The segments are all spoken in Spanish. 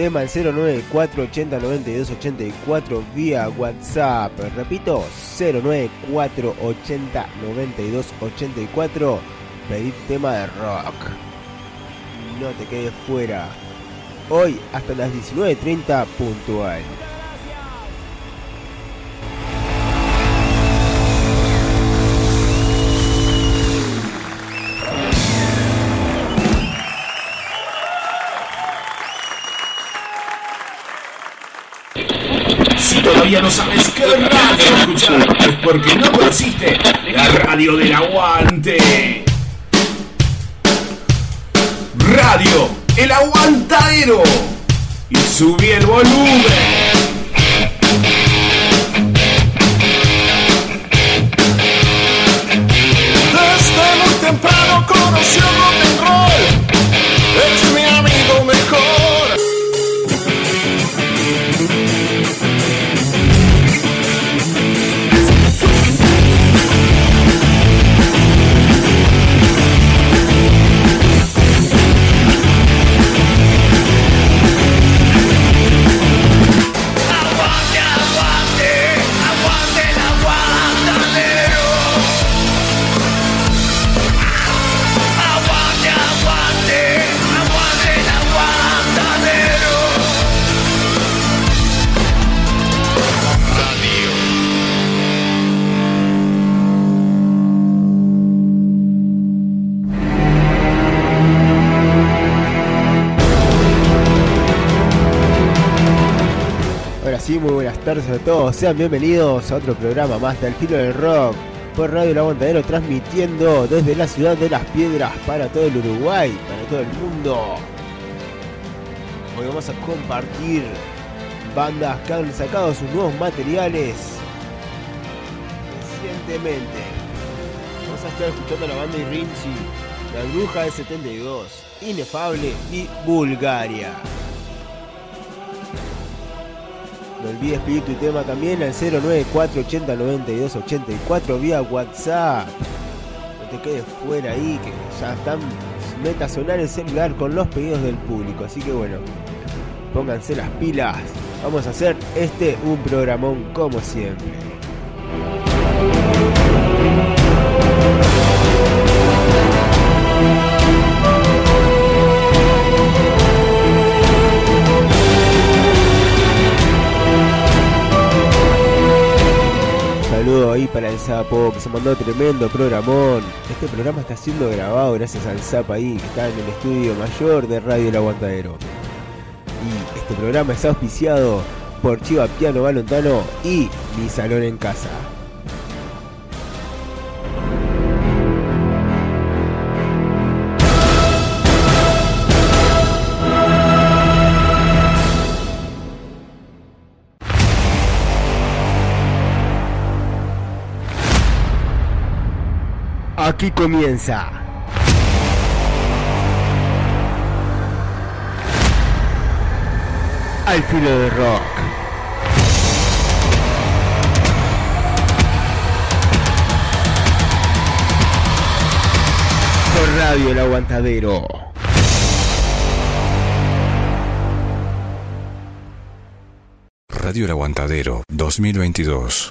tema al 094 80 92 84 vía WhatsApp. Repito, 094 80 92 84. Pedir tema de rock. No te quedes fuera. Hoy hasta las 19.30 puntual. Todavía no sabes qué radio escuchar, es porque no conociste la radio del aguante. Radio El Aguantadero. Y subí el volumen. Desde muy temprano conoció rock muy buenas tardes a todos. Sean bienvenidos a otro programa más del Filo del Rock por Radio El Aguantadero, transmitiendo desde la ciudad de Las Piedras para todo el Uruguay, para todo el mundo. Hoy vamos a compartir bandas que han sacado sus nuevos materiales recientemente. Vamos a estar escuchando la banda Irinchi, La Bruja de 72, Inefable y Bulgaria. No olvides pedir tu tema también al 094 80 92 84 vía WhatsApp. No te quedes fuera ahí, que ya están meta sonar el celular con los pedidos del público. Así que bueno, pónganse las pilas. Vamos a hacer este un programón como siempre. Para el Sapo que se mandó tremendo programón. Este programa está siendo grabado gracias al Zap ahí que está en el estudio mayor de Radio El Aguantadero. Y este programa está auspiciado por Chiva Piano Balontano y Mi Salón en Casa. Aquí comienza. Al filo de rock. Por Radio El Aguantadero. Radio El Aguantadero 2022.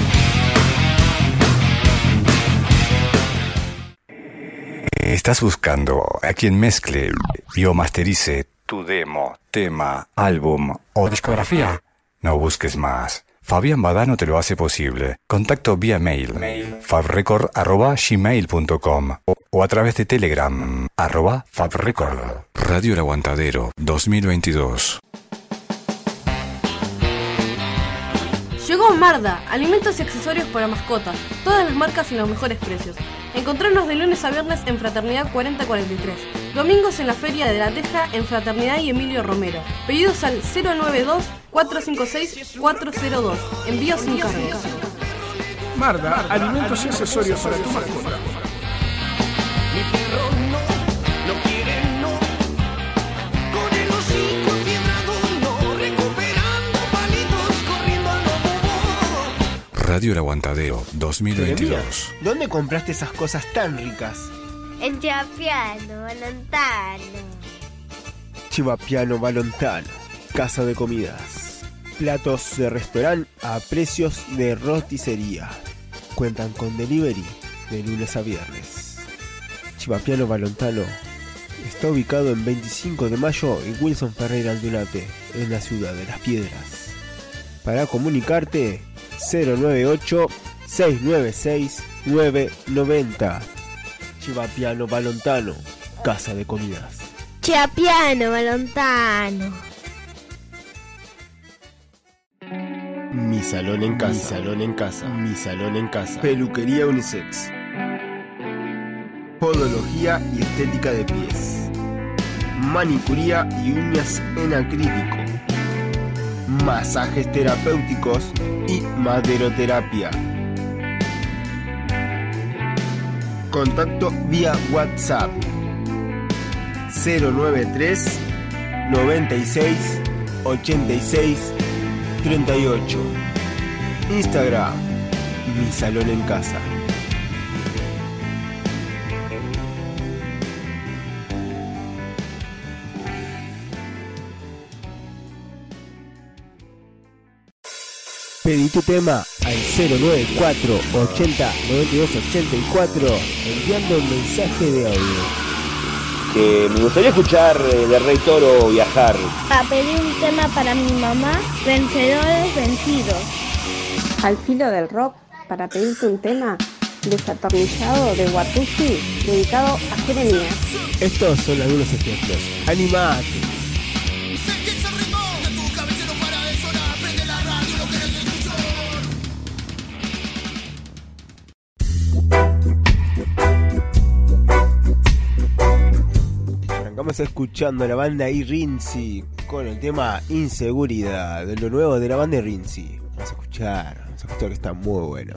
Estás buscando a quien mezcle y o masterice tu demo, tema, álbum o discografía. No busques más. Fabián Badano te lo hace posible. Contacto vía mail, fabrecord.gmail.com o, o a través de Telegram, arroba fabrecord. Radio El Aguantadero 2022. Llegó Marda, alimentos y accesorios para mascotas, todas las marcas y los mejores precios. Encontrarnos de lunes a viernes en Fraternidad 4043, domingos en la Feria de la Teja en Fraternidad y Emilio Romero. Pedidos al 092 456 402. Envío sin cargo. Marda, alimentos y accesorios para tu mascota. Radio El Aguantadero 2022. ¿Dónde compraste esas cosas tan ricas? En Chapiano, Lontano. Chivapiano Balontano, casa de comidas. Platos de restaurante a precios de roticería. Cuentan con delivery de lunes a viernes. Chivapiano Balontano está ubicado en 25 de mayo y Wilson Ferreira Aldunate, en la ciudad de Las Piedras. Para comunicarte 098 696 990. Chivapiano Balontano, casa de comidas. Chapiano, Lontano. Mi salón en casa. Mi salón en casa. Mi salón en casa. Peluquería unisex. Podología y estética de pies. Manicuría y uñas en acrílico. Masajes terapéuticos y maderoterapia. Contacto vía WhatsApp 093 96 86 38. Instagram, mi salón en casa. Pedí tu tema al 094 80 92 84 enviando un mensaje de audio. que me gustaría escuchar eh, de Rey Toro viajar. A pedir un tema para mi mamá, vencedores vencidos. Al filo del rock, para pedirte un tema desatornillado de Watusi, dedicado a Jeremías. Estos son algunos ejemplos. Animate. Escuchando a la banda Irinzi con el tema Inseguridad, de lo nuevo de la banda Irinzi. Vamos a escuchar, vamos a escuchar que está muy bueno.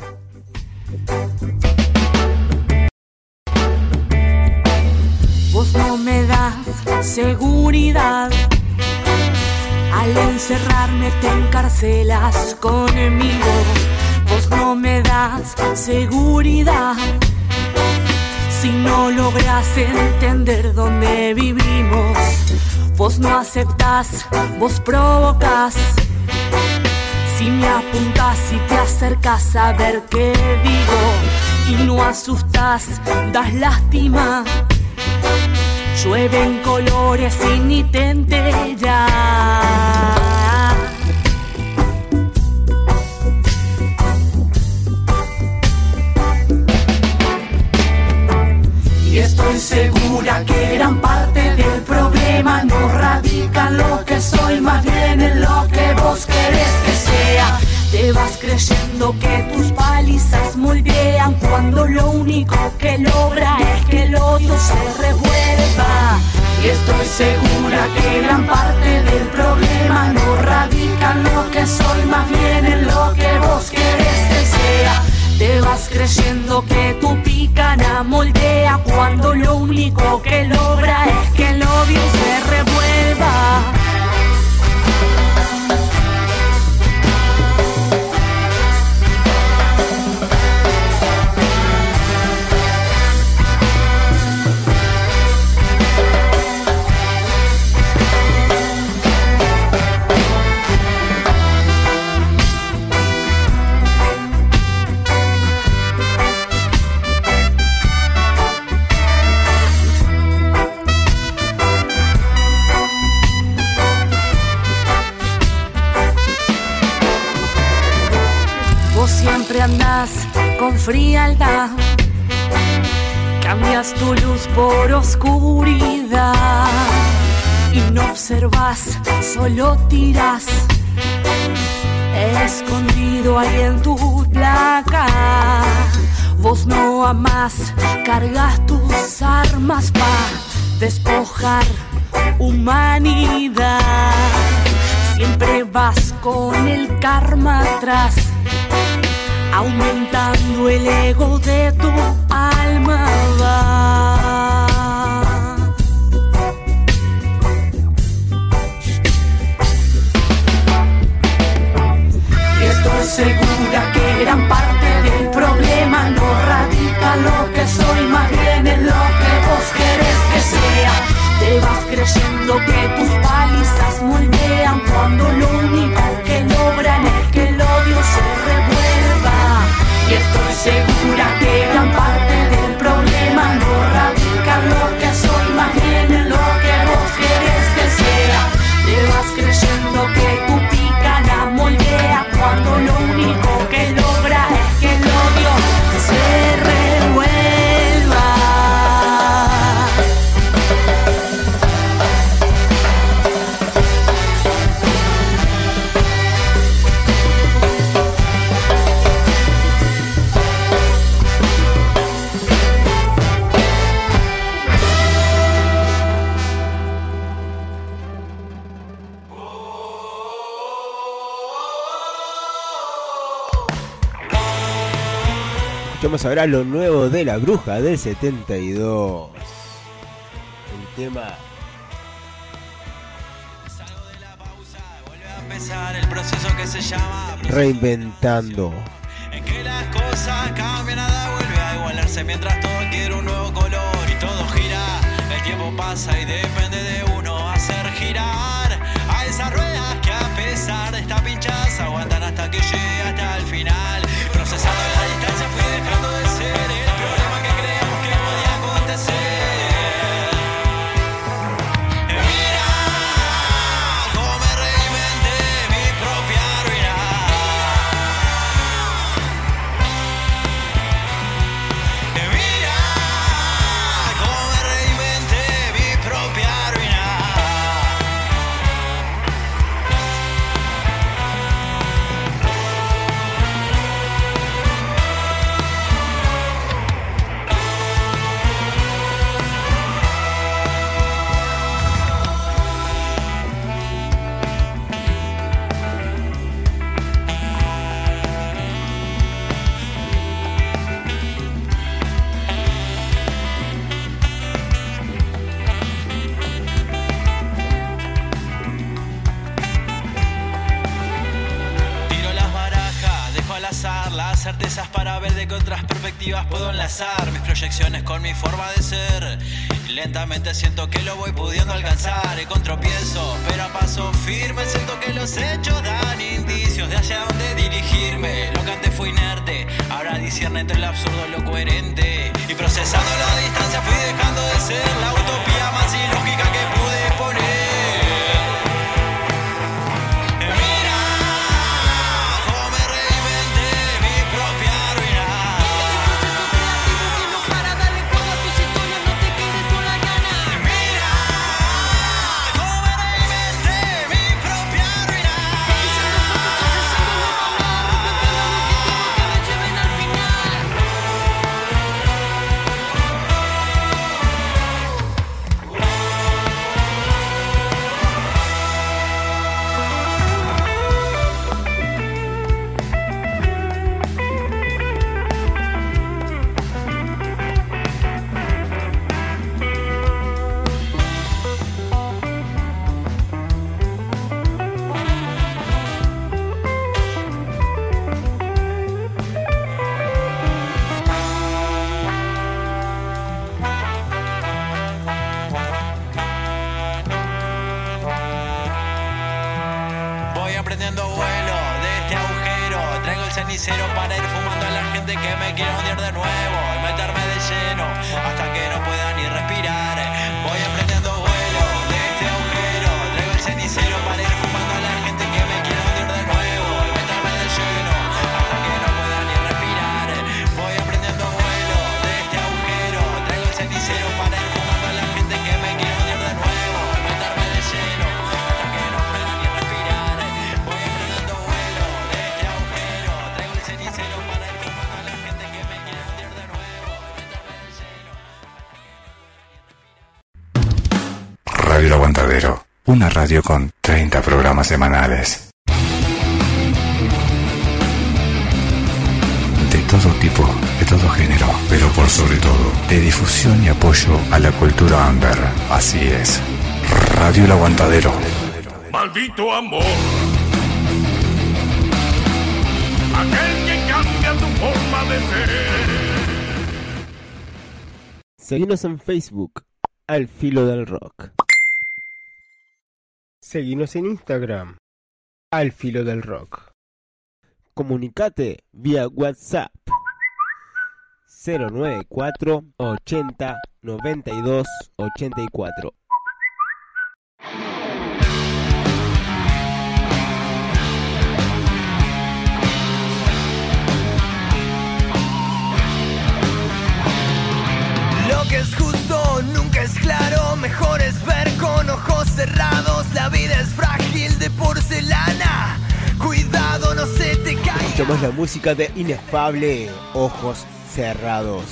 Vos no me das seguridad. Al encerrarme te encarcelas conmigo. Vos no me das seguridad. Si no logras entender dónde vivimos, vos no aceptás, vos provocas. Si me apuntas y te acercas a ver qué digo y no asustas, das lástima. Llueven colores y ni te. Y estoy segura que gran parte del problema no radica en lo que soy, más bien en lo que vos querés que sea. Te vas creyendo que tus palizas moldean cuando lo único que logra es que el odio se revuelva. Y estoy segura que gran parte del problema no radica en lo que soy, más bien en lo que vos querés que sea. Te vas creyendo que tu picana moldea cuando lo único que logra es que el odio se revuelva. Con frialdad, cambias tu luz por oscuridad y no observas, solo tiras. Escondido ahí en tu placa, vos no amás, cargas tus armas para despojar humanidad. Siempre vas con el karma atrás aumentando el ego de tu alma. Va. Estoy segura que gran parte del problema no radica lo que soy, más bien en lo que vos querés que sea. Te vas creyendo que tus palizas moldean cuando lo único Ahora lo nuevo de la bruja del 72. El tema Reinventando. en que las cosas cambian, nada vuelve a igualarse mientras todo quiere un nuevo color y todo gira. El tiempo pasa y depende de uno hacer girar a esas ruedas que a pesar de estar pinchadas aguantan certezas para ver de qué otras perspectivas puedo enlazar mis proyecciones con mi forma de ser. Lentamente siento que lo voy pudiendo alcanzar y con tropiezo, pero a paso firme siento que los hechos dan indicios de hacia dónde dirigirme. Lo que antes fue inerte, ahora discierne entre el absurdo y lo coherente. Y procesando la distancia fui dejando de ser la utopía más ilógica que pude poner. Radio con 30 programas semanales. todo tipo, de todo género, pero por sobre todo, de difusión y apoyo a la cultura under. Así es. Radio El Aguantadero. Maldito amor. Aquel que cambia tu forma de ser. Seguinos en Facebook, Al Filo del Rock. Seguinos en Instagram, Al Filo del Rock. Comunicate vía WhatsApp 094 80 92 84. Lo que es justo nunca es claro, mejor es ver con ojos cerrados. La vida es frágil de porcelana. Cuidado, no se te caiga. Escuchamos la música de Inefable, Ojos Cerrados.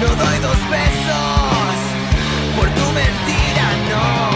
No doy dos pesos por tu mentira, no.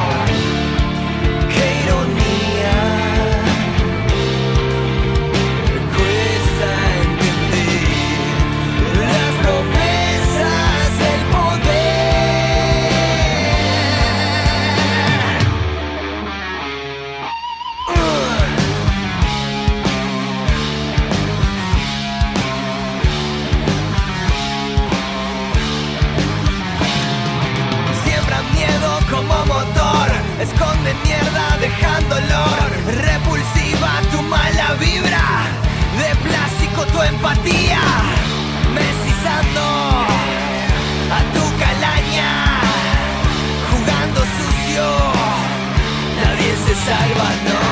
Mierda dejando olor. Repulsiva tu mala vibra, de plástico tu empatía. Mesizando a tu calaña, jugando sucio, nadie se salva, no.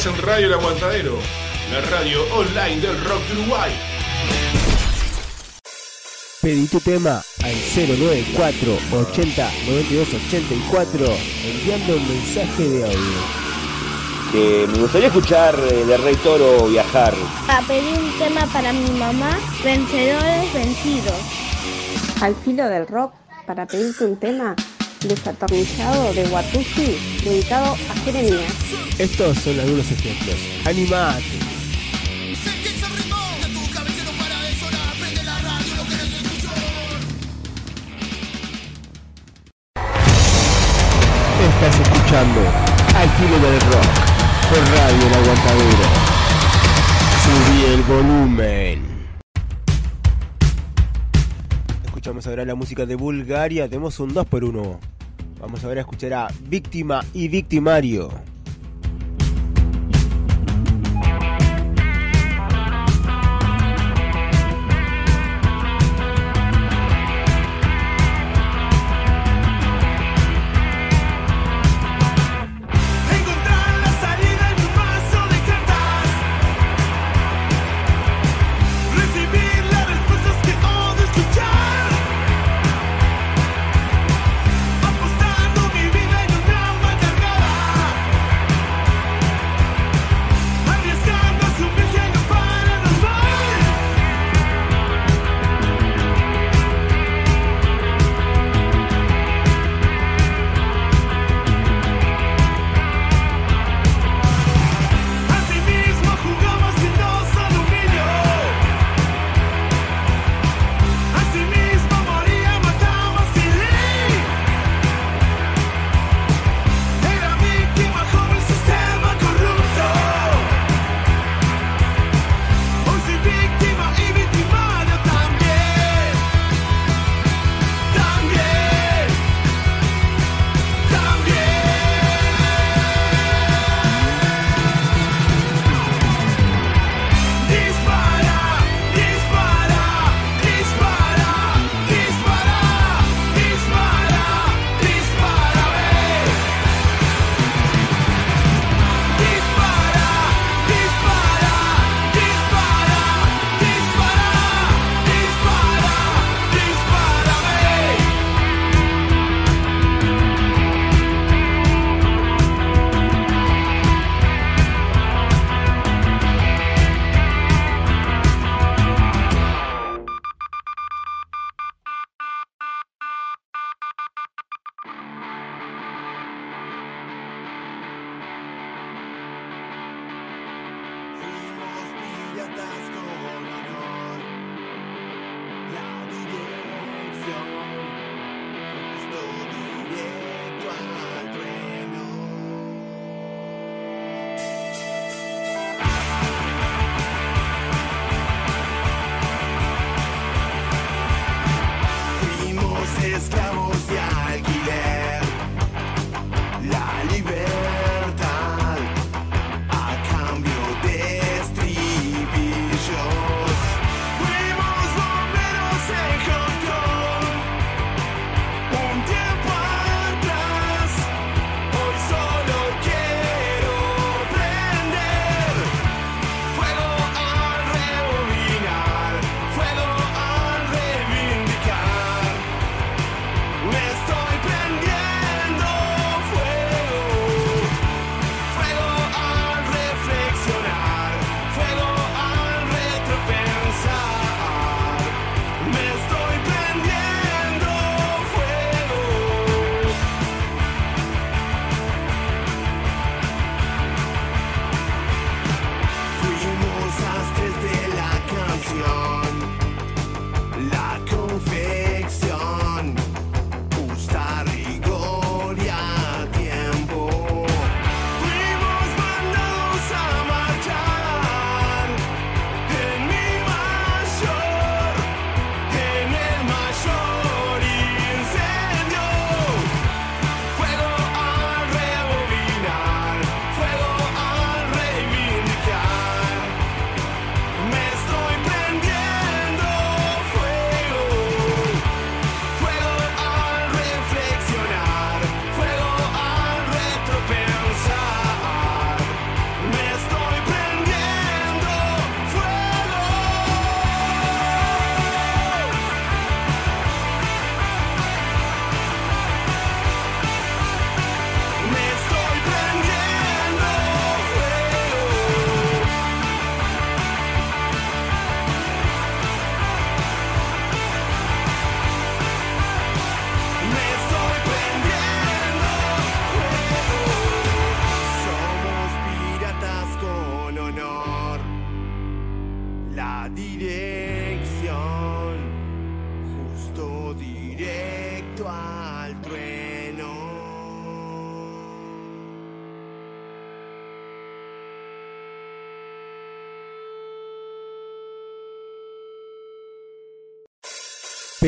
Estás en Radio El Aguantadero, la radio online del rock de Uruguay. Pedí tu tema al 094 80 92 84 enviando un mensaje de audio. Que me gustaría escuchar eh, de Rey Toro viajar. A pedir un tema para mi mamá, vencedores vencidos. Al filo del rock, para pedirte un tema desatornillado de Watusi, dedicado a Jeremías. Estos son algunos ejemplos. Animate. Estás escuchando Al filo del rock por Radio El Aguantadero. Subí el volumen. Escuchamos ahora la música de Bulgaria. Tenemos un 2 por 1 Vamos ahora a escuchar a Víctima y Victimario.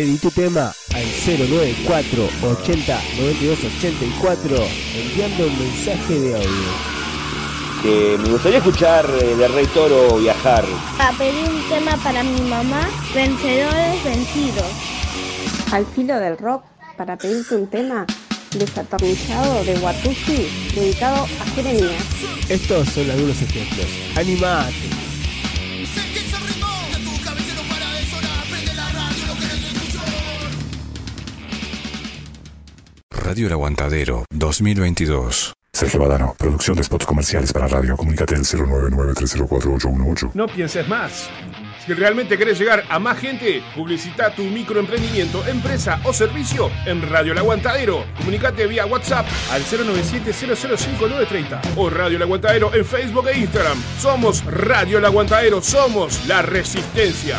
Pedí tu tema al 094 80 92 84 enviando un mensaje de audio. Que me gustaría escuchar eh, de Rey Toro viajar. A pedir un tema para mi mamá, vencedores vencidos. Al filo del rock, para pedirte un tema desatornillado de Watusi, dedicado a Jeremías. Estos son algunos ejemplos. Animate. Radio El Aguantadero 2022. Sergio Badano, producción de spots comerciales para radio. Comunícate al 099-304-818. No pienses más. Si realmente querés llegar a más gente, publicita tu microemprendimiento, empresa o servicio en Radio El Aguantadero. Comunicate vía WhatsApp al 097-005930 o Radio El Aguantadero en Facebook e Instagram. Somos Radio El Aguantadero, somos la resistencia.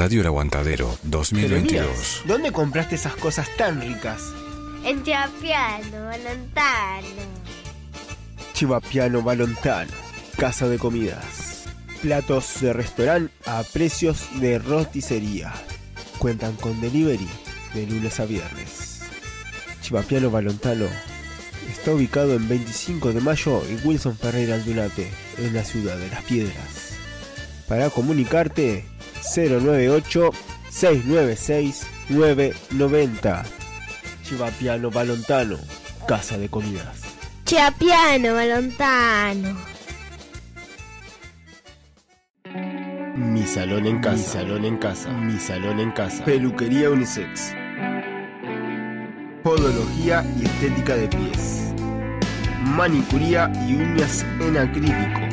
Radio El Aguantadero 2022. Jeremías, ¿Dónde compraste esas cosas tan ricas? En Chapiano, Valentano. Chivapiano Balontano, casa de comidas. Platos de restaurante a precios de roticería. Cuentan con delivery de lunes a viernes. Chivapiano Balontano está ubicado en 25 de mayo y Wilson Ferreira Aldunate, en la ciudad de Las Piedras. Para comunicarte, 098 696 990. Chivapiano Balontano, casa de comidas. Chapiano, Valentano. Mi salón en casa. Mi salón en casa. Mi salón en casa. Peluquería unisex. Podología y estética de pies. Manicuría y uñas en acrílico.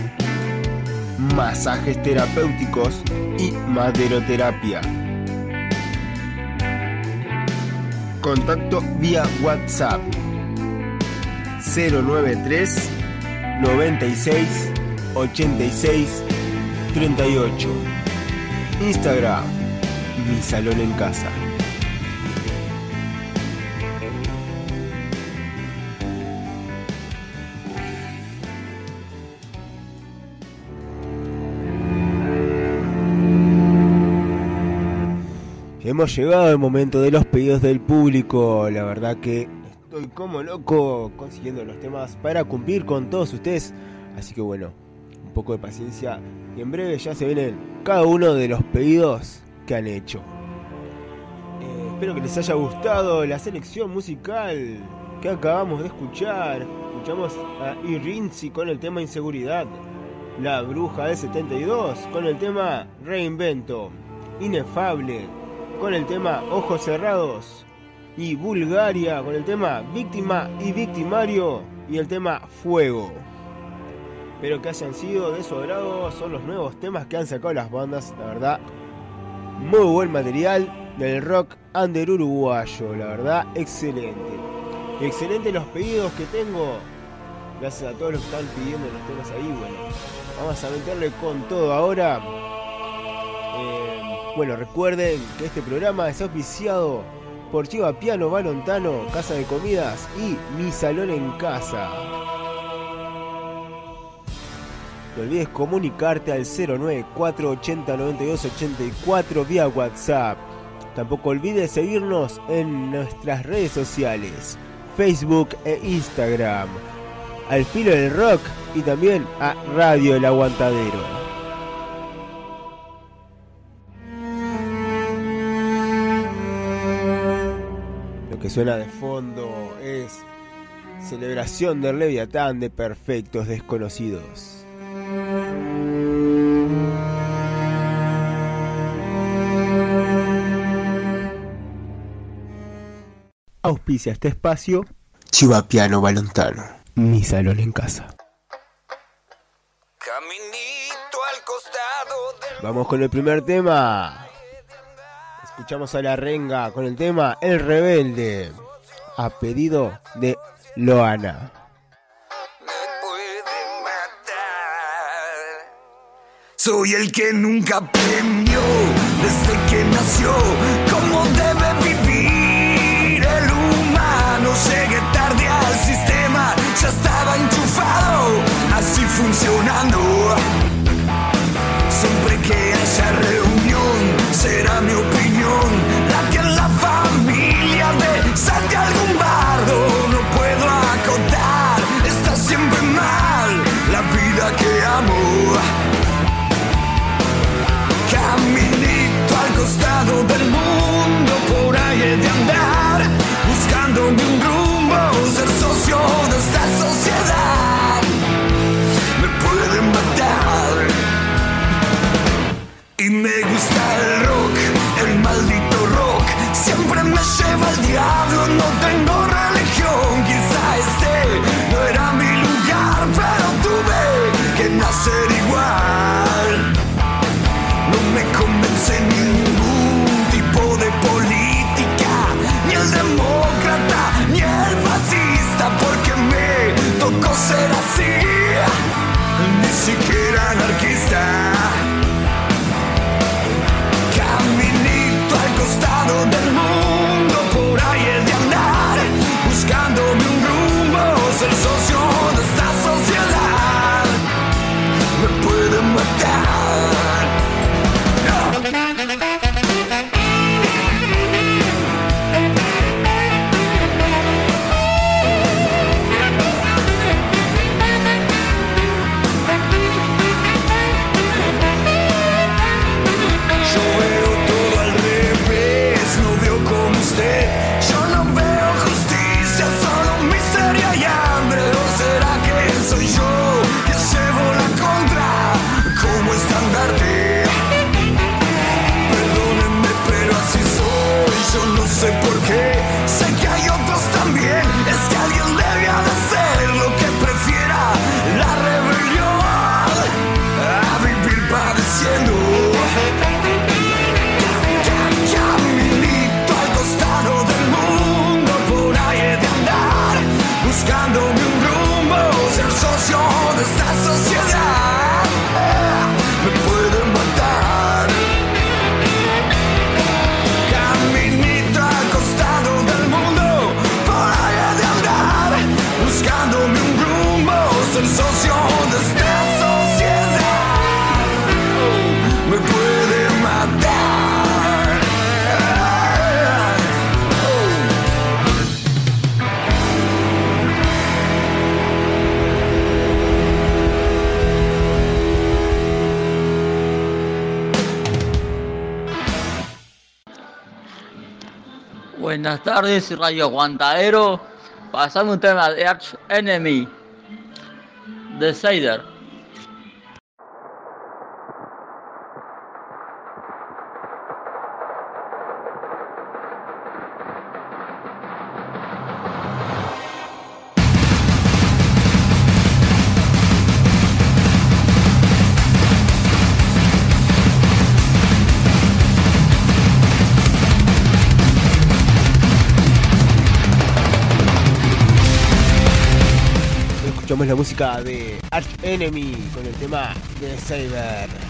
Masajes terapéuticos y maderoterapia. Contacto vía WhatsApp 093 96 86 38. Instagram, mi salón en casa. Hemos llegado al momento de los pedidos del público. La verdad que estoy como loco consiguiendo los temas para cumplir con todos ustedes. Así que bueno, un poco de paciencia y en breve ya se vienen cada uno de los pedidos que han hecho. Eh, espero que les haya gustado la selección musical que acabamos de escuchar. Escuchamos a Irinzi con el tema Inseguridad. La Bruja del 72 con el tema Reinvento. Inefable con el tema Ojos Cerrados. Y Bulgaria con el tema Víctima y Victimario y el tema Fuego. Espero que hayan sido de su agrado. Son los nuevos temas que han sacado las bandas. La verdad, muy buen material del rock under uruguayo. La verdad, excelente. Excelente los pedidos que tengo. Gracias a todos los que están pidiendo los temas ahí. Bueno, vamos a meterle con todo ahora. Eh, bueno, recuerden que este programa es auspiciado por Chiva Piano Balontano, Casa de Comidas y Mi Salón en Casa. No olvides comunicarte al 094 80 92 84 vía WhatsApp. Tampoco olvides seguirnos en nuestras redes sociales, Facebook e Instagram. Al filo del rock y también a Radio El Aguantadero. Que suena de fondo es celebración del Leviatán de Perfectos Desconocidos. Auspicia este espacio Chivapiano Balontano, mi salón en casa. Vamos con el primer tema. Escuchamos a la renga con el tema El Rebelde, a pedido de Loana. Soy el que nunca aprendió desde que nació cómo debe vivir el humano. Llegué tarde al sistema, ya estaba enchufado, así funcionando. Al costado del Buenas tardes, Radio Aguantadero. Pasame un tema de Arch Enemy, de Seider. Escuchamos la música de Arch Enemy con el tema de Saber.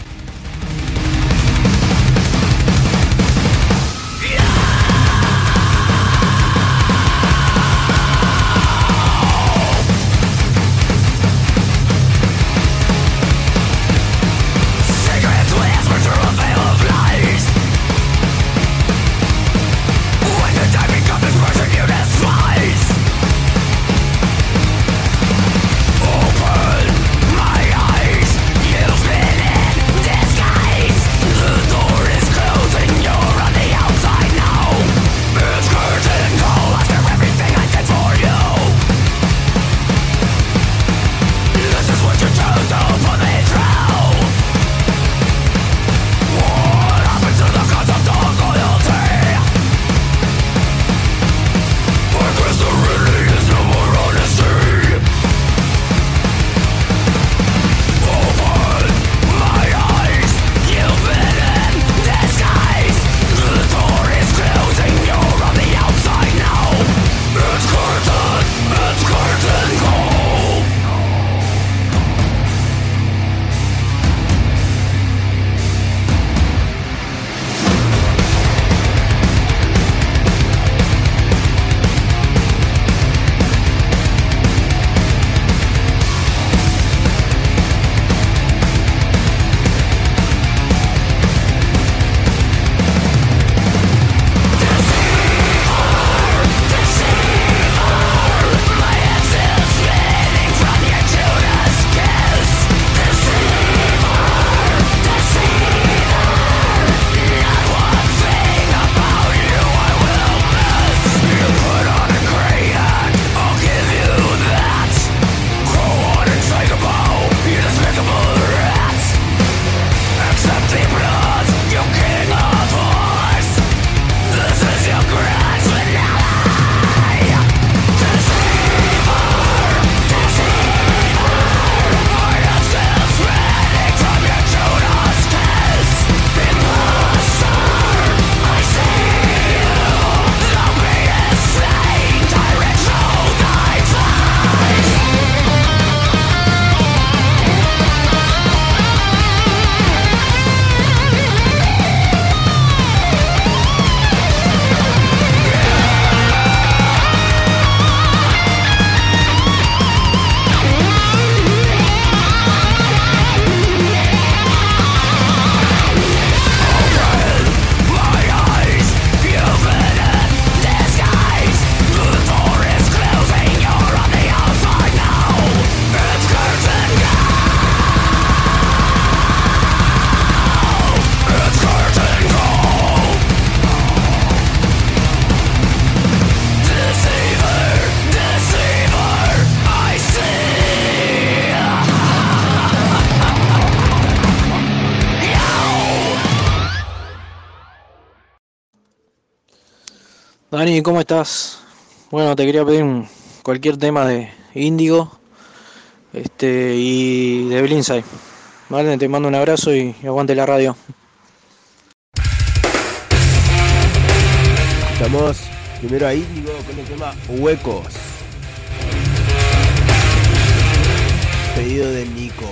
¿cómo estás? Bueno, te quería pedir cualquier tema de Índigo este, y de Blindside. ¿Vale? Te mando un abrazo y aguante la radio. Estamos primero a Índigo con el tema Huecos. Pedido de Nico.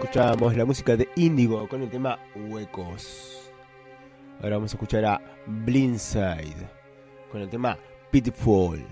Escuchábamos la música de Índigo con el tema Huecos. Ahora vamos a escuchar a Blindside con el tema Pitfall.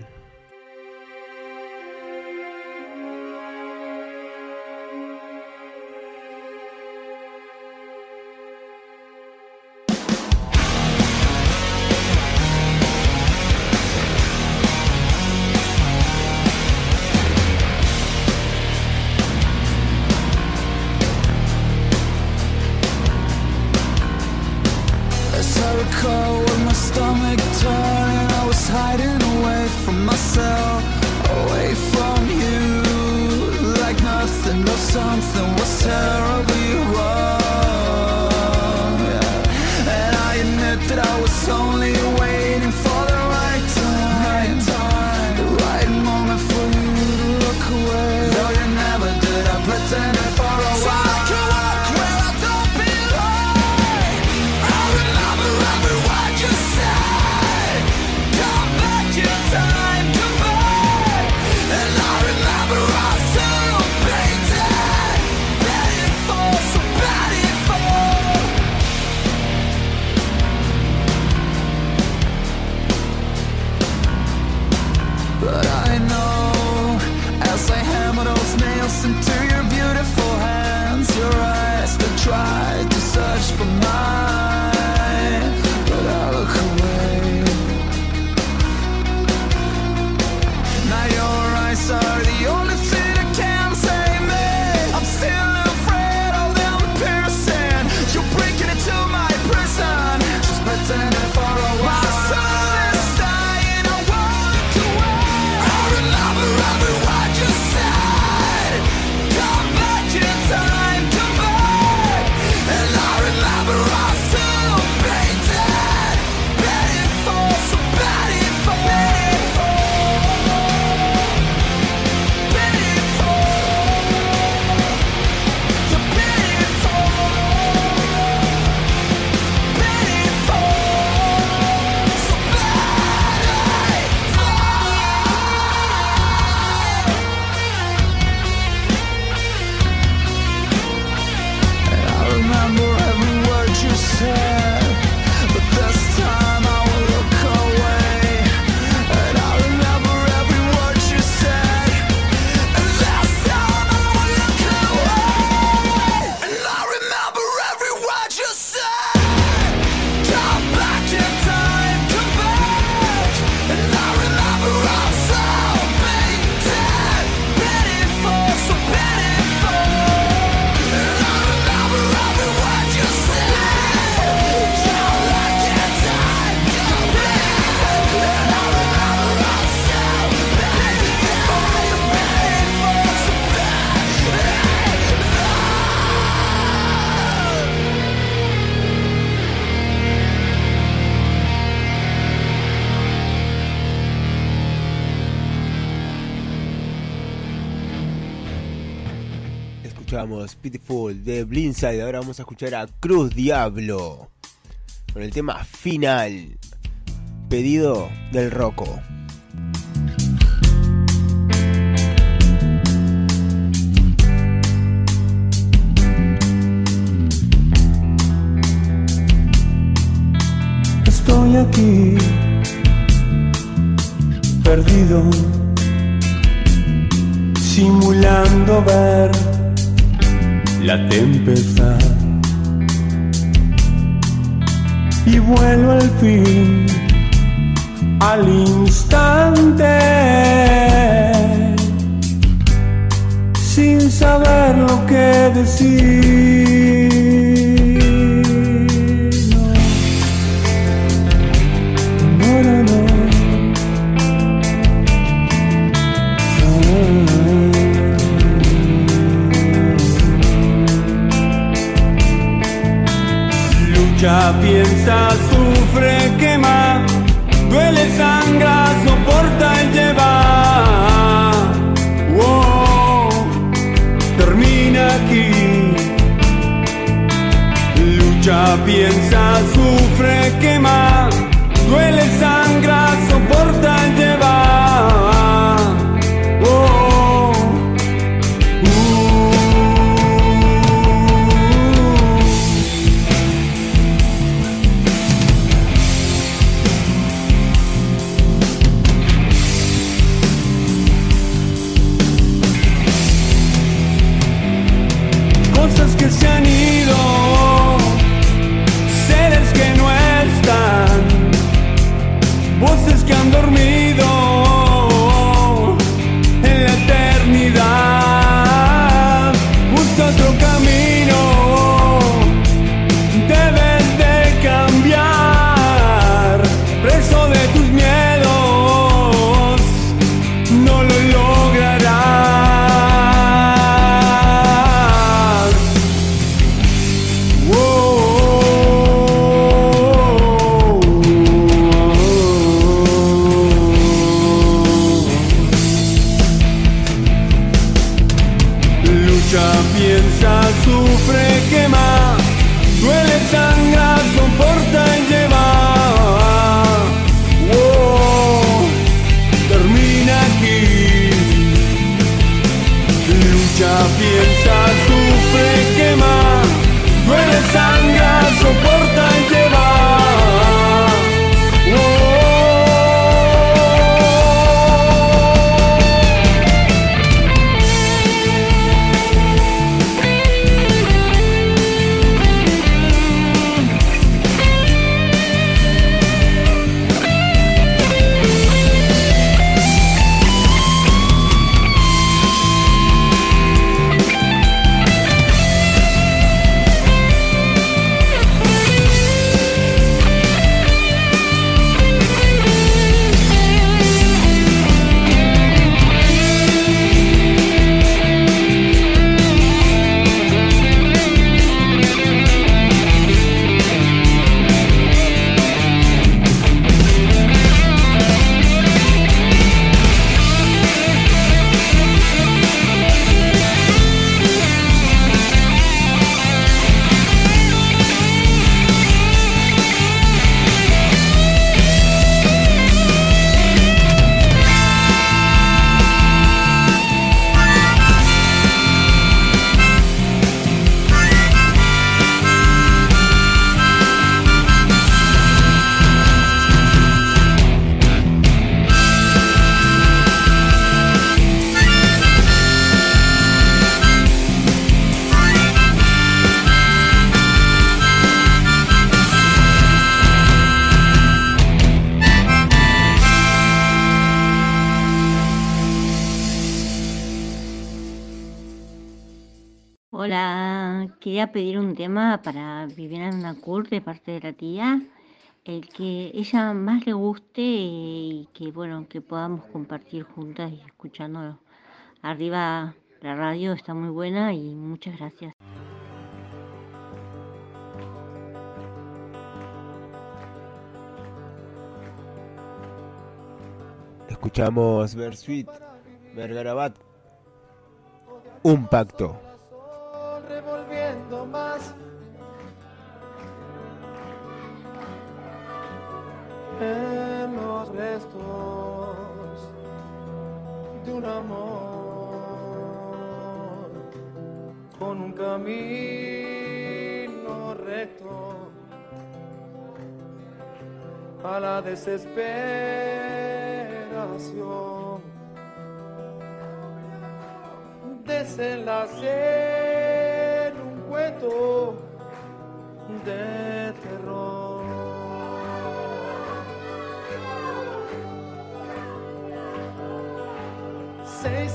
Pitiful de Blindside. Ahora vamos a escuchar a Cruz Diablo con el tema final, pedido del Roco. Estoy aquí, perdido, simulando ver la tempestad. Y vuelvo al fin, al instante, sin saber lo que decir. lucha, piensa, sufre, quema, duele, sangra, soporta y lleva. Oh, termina aquí. Lucha, piensa, sufre, quema, duele, sangra, que podamos compartir juntas y escuchándolo. Arriba la radio está muy buena y muchas gracias. Escuchamos Versuit, Vergarabat, un pacto. revolviendo más en restos de un amor con un camino recto a la desesperación desenlace en un cuento de terror.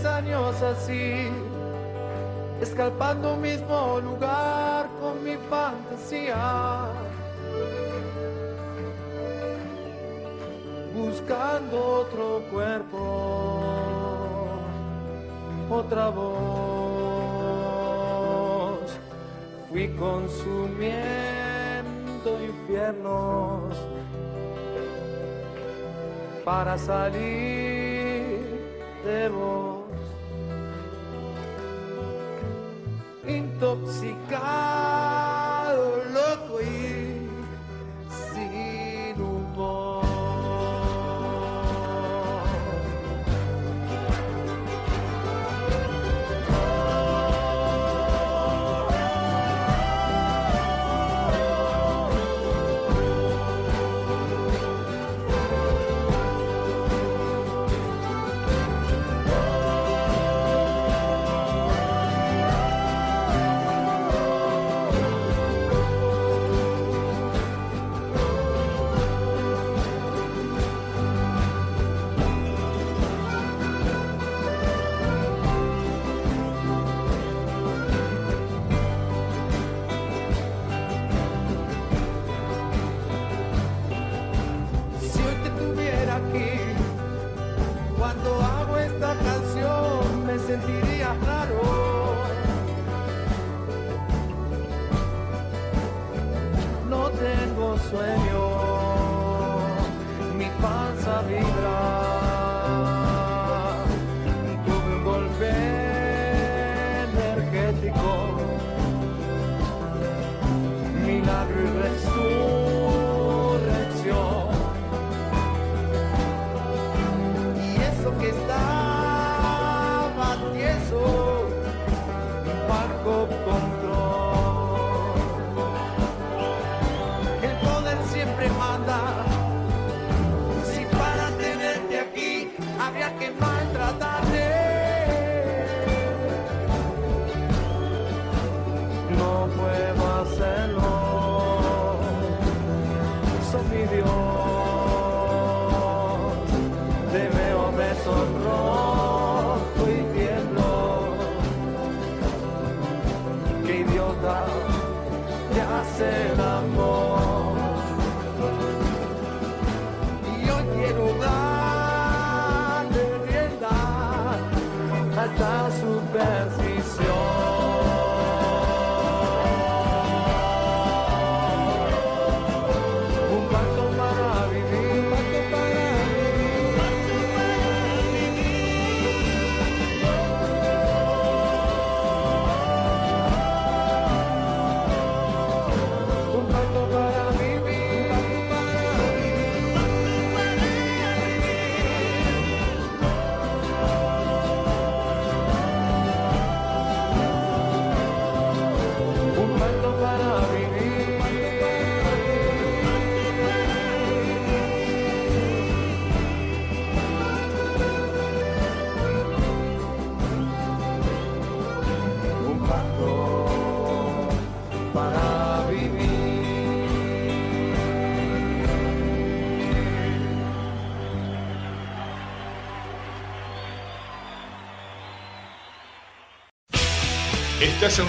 Años así, escalpando un mismo lugar con mi fantasía. Buscando otro cuerpo, otra voz. Fui consumiendo infiernos para salir de vos. intoxicar.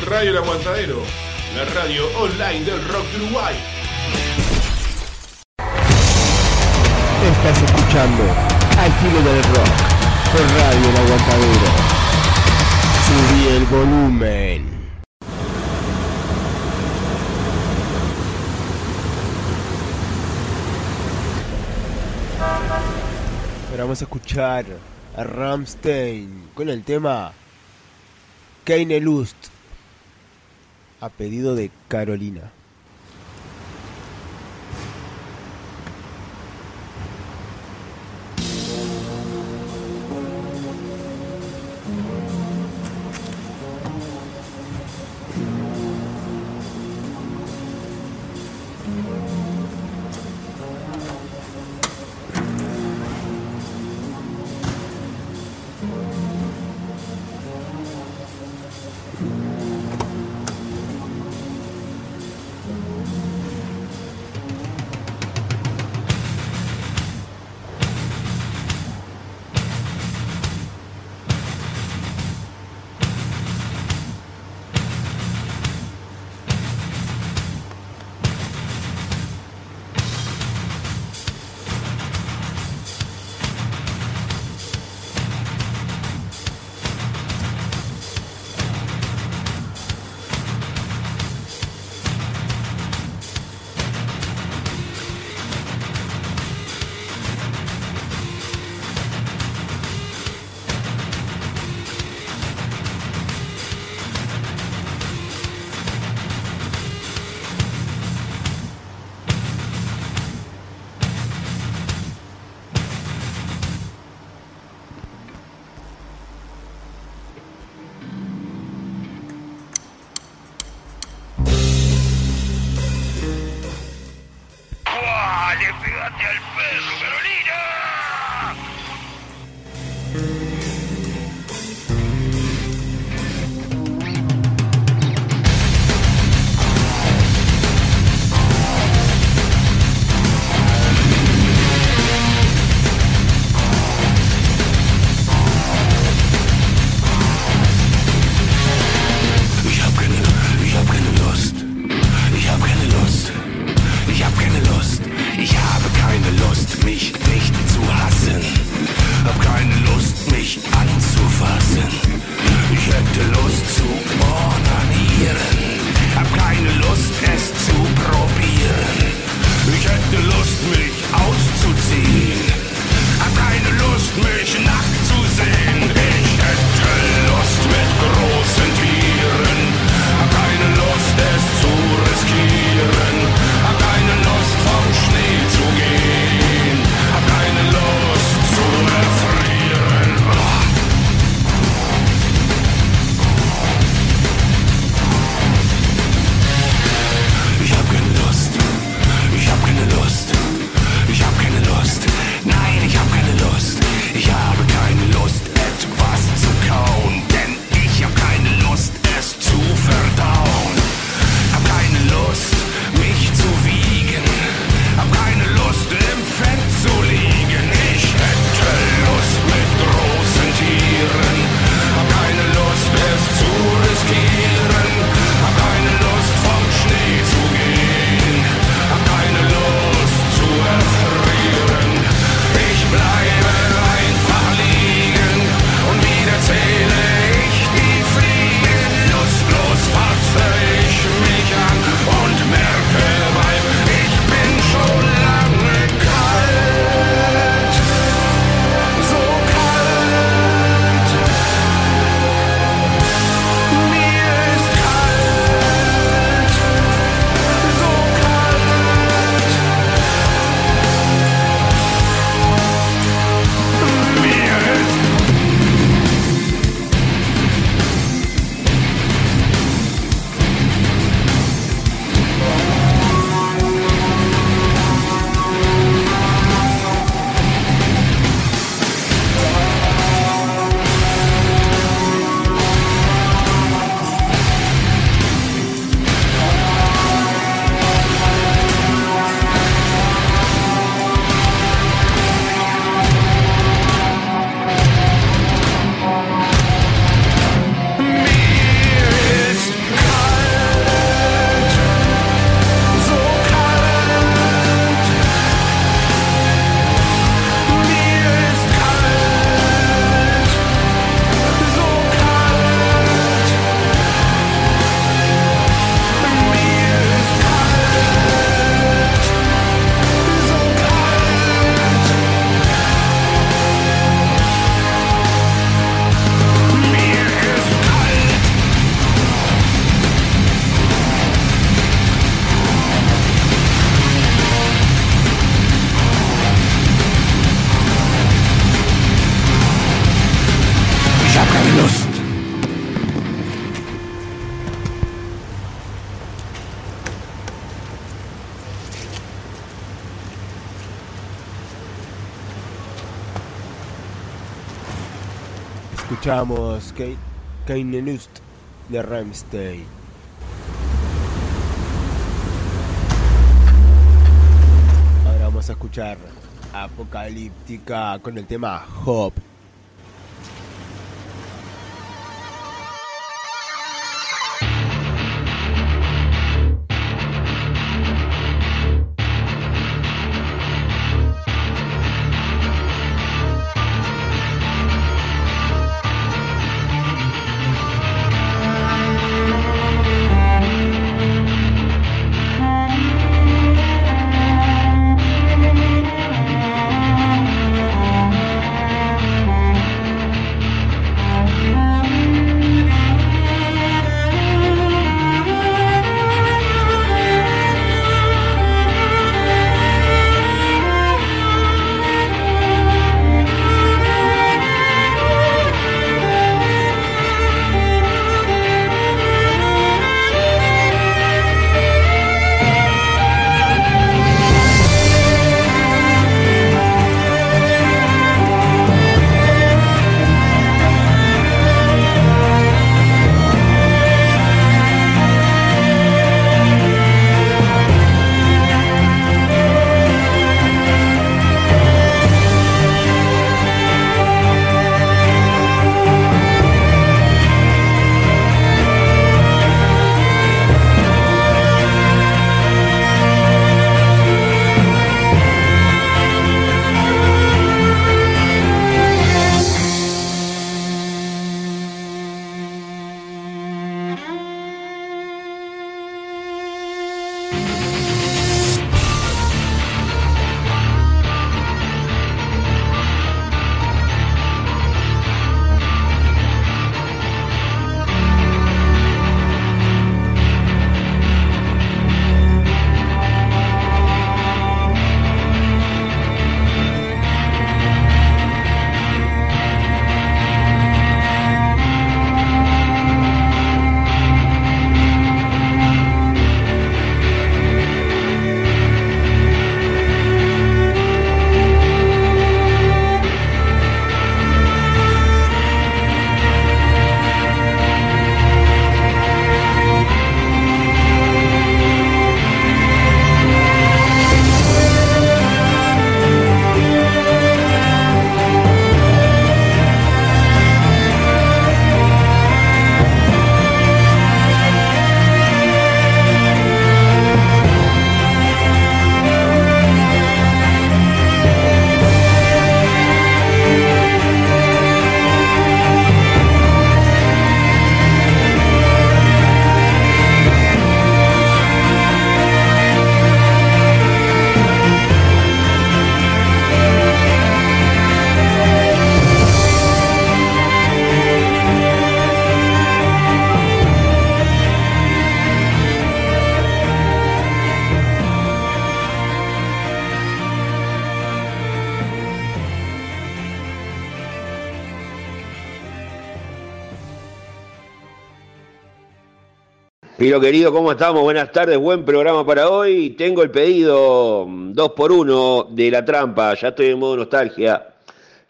Radio El Aguantadero, la radio online del rock de Uruguay. Estás escuchando Al filo del rock por Radio El Aguantadero. Subí el volumen. Ahora vamos a escuchar a Ramstein con el tema Keine Lust a pedido de Carolina. Keine Lust de Rammstein. Ahora vamos a escuchar Apocalíptica con el tema Hop. Piro querido, ¿cómo estamos? Buenas tardes, buen programa para hoy. Tengo el pedido 2 por 1 de la trampa, ya estoy en modo nostalgia.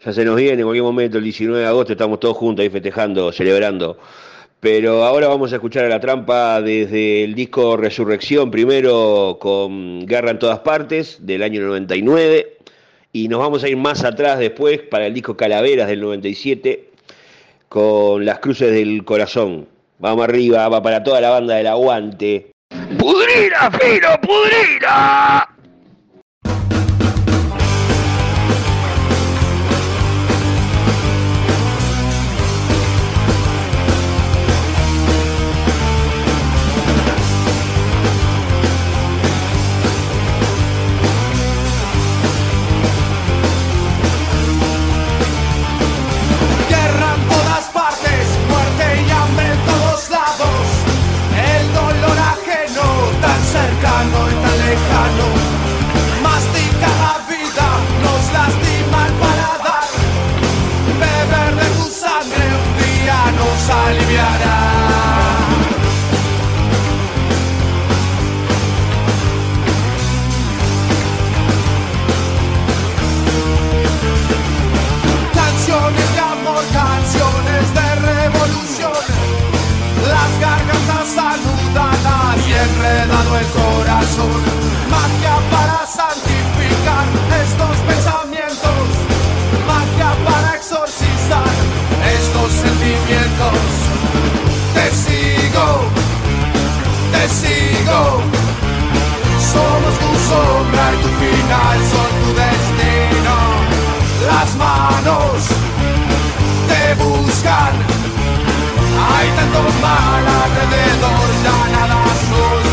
Ya se nos viene en cualquier momento, el 19 de agosto, estamos todos juntos ahí festejando, celebrando. Pero ahora vamos a escuchar a la trampa desde el disco Resurrección, primero con Guerra en todas partes, del año 99. Y nos vamos a ir más atrás después para el disco Calaveras del 97, con Las Cruces del Corazón. Vamos arriba, va para toda la banda del aguante. ¡Pudrina, Fino, pudrina! Corazón. Magia para santificar estos pensamientos. Magia para exorcizar estos sentimientos. Te sigo, te sigo. Somos tu sombra y tu final son tu destino. Las manos te buscan. Hay tanto mal alrededor, ya nada asusta.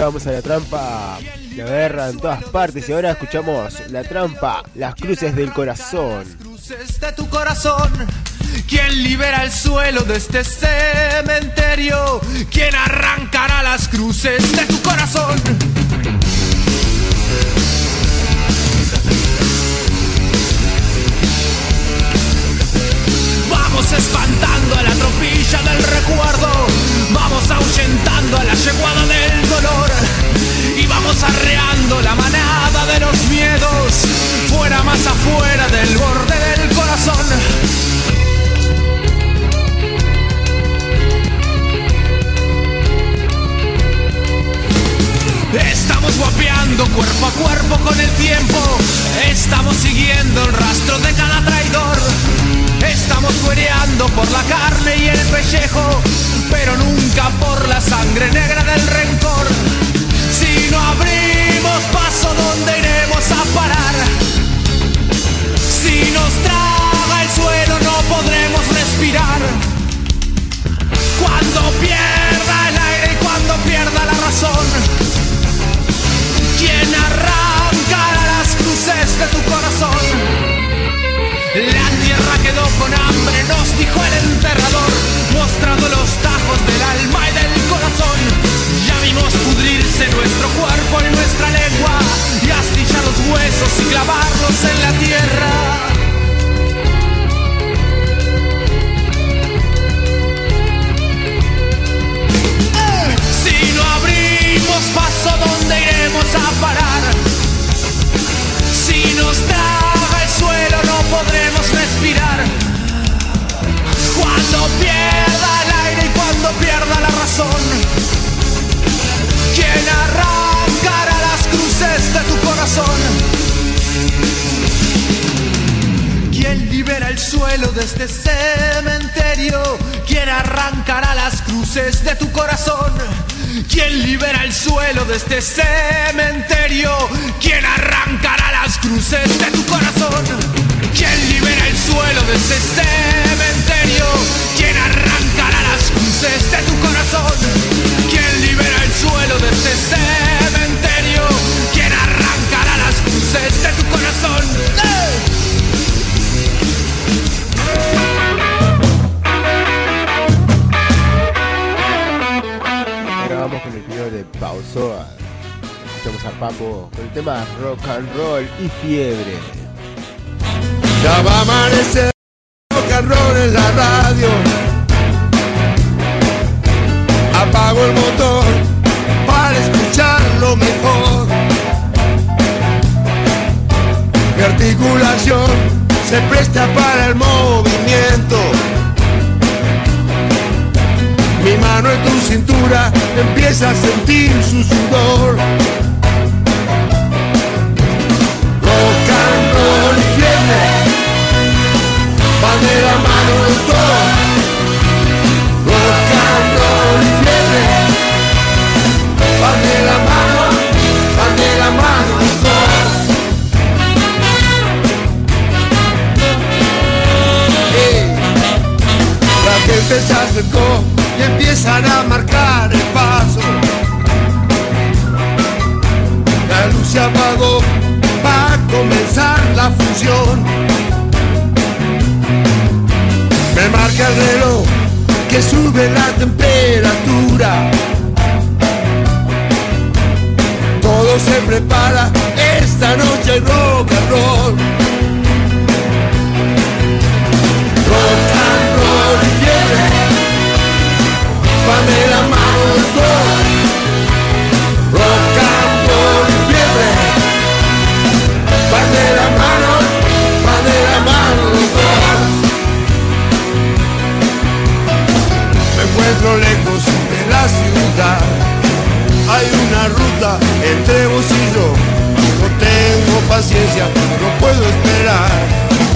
Escuchábamos a la trampa, la guerra en todas partes y ahora escuchamos la trampa, las cruces del corazón. Cruces de tu corazón. ¿Quién libera el suelo de este cementerio? ¿Quién arrancará las cruces de tu corazón? Tropilla del recuerdo, vamos ahuyentando a la yeguada del dolor y vamos arreando la manada de los miedos, fuera más afuera del borde del corazón. Estamos guapeando cuerpo a cuerpo con el tiempo. Estamos siguiendo el rastro de cada traidor. Estamos cuereando por la carne y el pellejo, pero nunca por la sangre negra del rencor. Si no abrimos paso, ¿dónde iremos a parar? Si nos traga el suelo, no podremos respirar. Cuando pierda el aire y cuando pierda la razón, ¿quién arrancará las cruces de tu corazón? La quedó con hambre, nos dijo el enterrador, mostrando los tajos del alma y del corazón. Ya vimos pudrirse nuestro cuerpo y nuestra lengua, y astillar los huesos y clavarlos en la tierra. Cuando pierda el aire y cuando pierda la razón, ¿quién arrancará las cruces de tu corazón? ¿Quién libera el suelo de este cementerio? ¿Quién arrancará las cruces de tu corazón? ¿Quién libera el suelo de este cementerio? ¿Quién arrancará las cruces de tu corazón? ¿Quién libera el suelo de este cementerio? ¿Quién arrancará las cruces de tu corazón? ¿Quién libera el suelo de este cementerio? ¿Quién arrancará las cruces de tu corazón? Ahora vamos con el video de Pausoa. Escuchamos a Papo con el tema rock and roll y fiebre. Ya va a amanecer rock and en la radio. Apago el motor para escucharlo mejor. Mi articulación se presta para el movimiento. Mi mano en tu cintura empieza a sentir su sudor. Rock and roll van de la mano. Rock and roll y fiebre van de la mano, van de la mano dos. Ey, La gente se acercó y empiezan a marcar el paso. La luz se apagó para comenzar la función. Me marca el reloj que sube la temperatura. Todo se prepara, esta noche hay rock and roll. Rock and roll y fiebre, de la mano los dos. Encuentro lejos de la ciudad. Hay una ruta entre vos y yo. No tengo paciencia, no puedo esperar.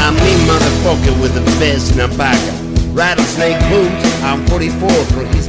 I'm me motherfucker with the fist in a pocket. Rattlesnake boots, I'm 44 for his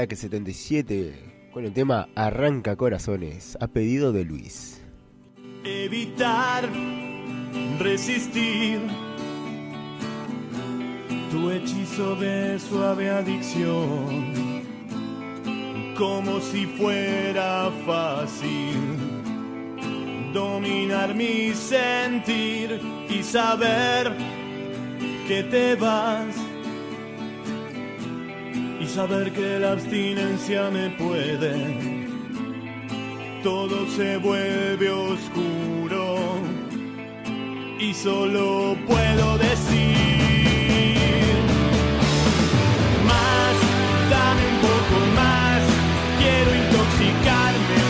Ataque 77 con el tema Arranca Corazones, a pedido de Luis. Evitar, resistir. Tu hechizo de suave adicción, como si fuera fácil dominar mi sentir y saber que te vas saber que la abstinencia me puede. Todo se vuelve oscuro y solo puedo decir más, dame un poco más, quiero intoxicarme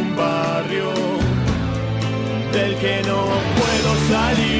que no puedo salir.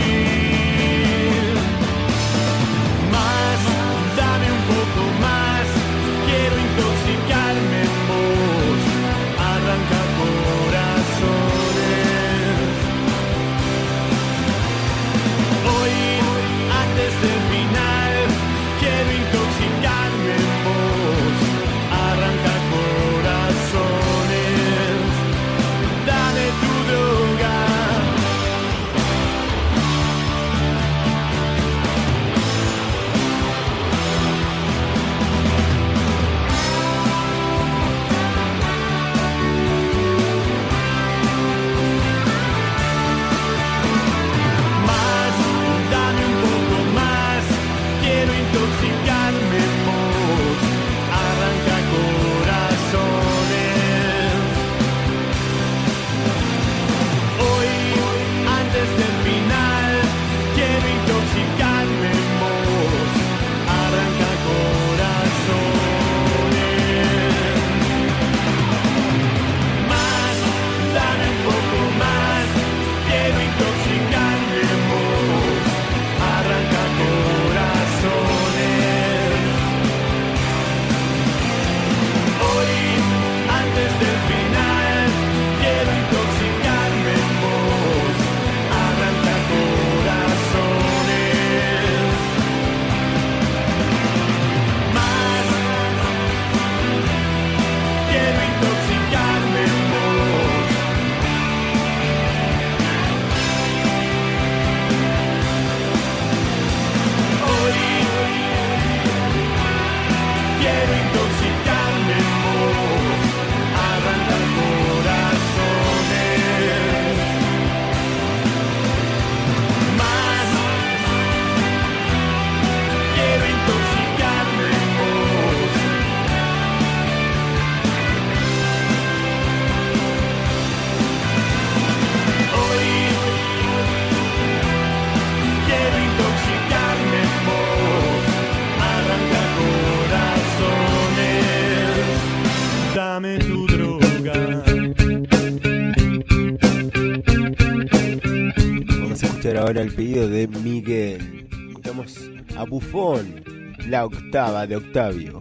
Ahora el pedido de Miguel. Escuchamos a Bufón, la octava de Octavio.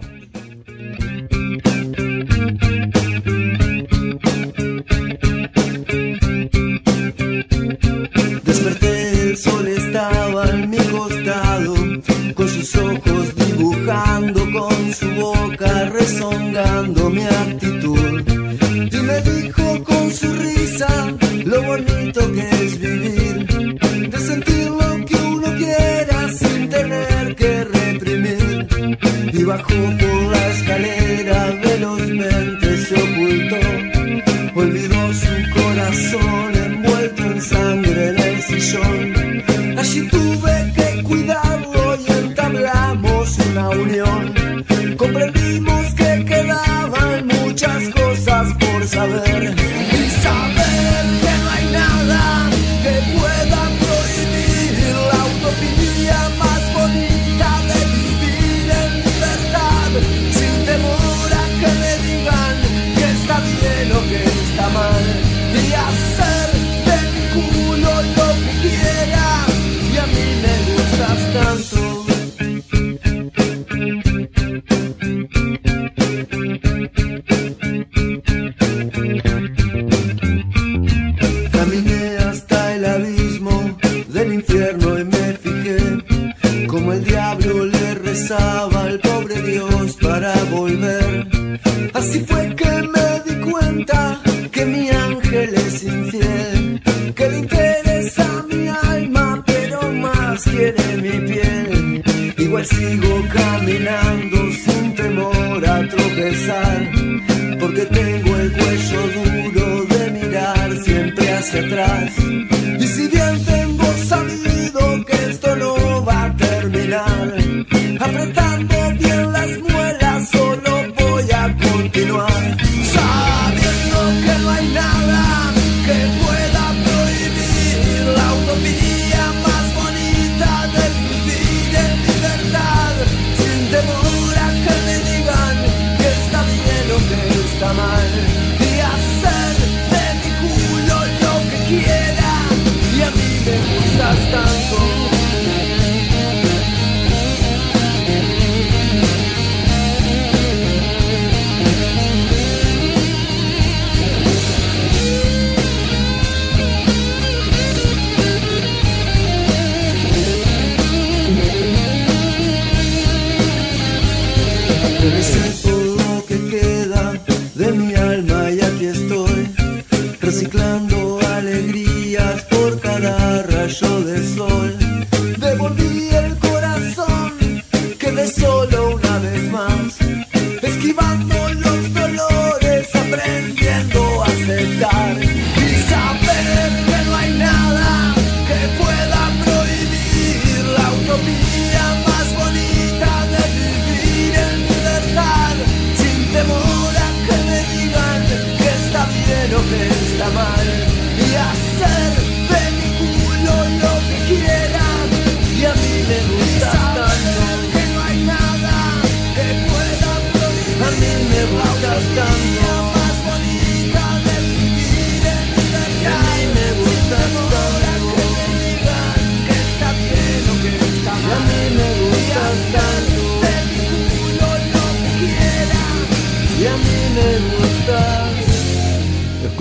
festival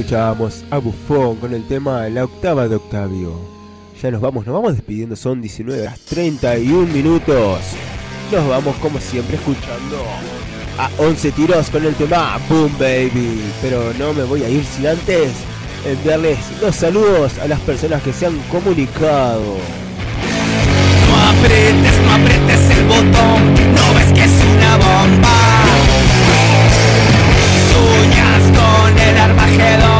Escuchábamos a Buffon con el tema La octava de Octavio. Ya nos vamos, nos vamos despidiendo, son 19 horas 31 minutos. Nos vamos como siempre escuchando a 11 tiros con el tema Boom Baby. Pero no me voy a ir sin antes enviarles los saludos a las personas que se han comunicado. No apretes, no apretes el botón, no ves que es una bomba. Sueñas con el Armagedón,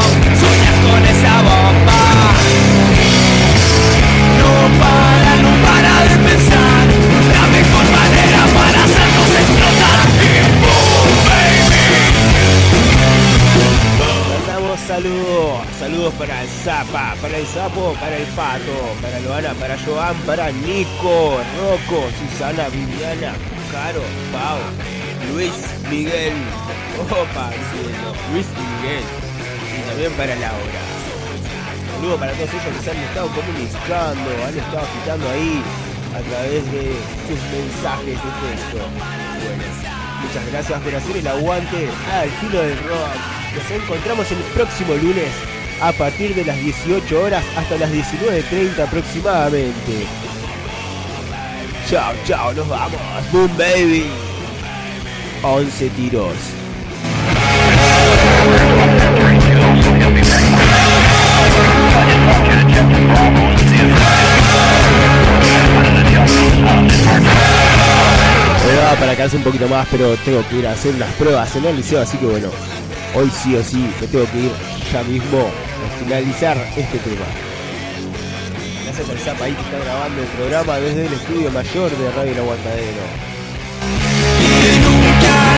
saludos, saludos para el Zapa, para el Sapo, para el Pato, para Loana, para Joan, para Nico, Rocco, Susana, Viviana, Caro, Pau, Luis, Miguel, opa, Luis Miguel, y también para Laura. Saludos para todos ellos que se han estado comunicando, han estado agitando ahí a través de sus mensajes de texto. Bueno, muchas gracias por hacer el aguante al filo del rock. Nos encontramos el próximo lunes a partir de las 18 horas hasta las 19.30 aproximadamente. Chao, chao, nos vamos. Boom baby. 11 tiros. Quedarse un poquito más, pero tengo que ir a hacer unas pruebas en el liceo, así que bueno, hoy sí o sí me tengo que ir ya mismo a finalizar este tema. Gracias al Zap ahí que está grabando el programa desde el estudio mayor de Radio El Aguantadero.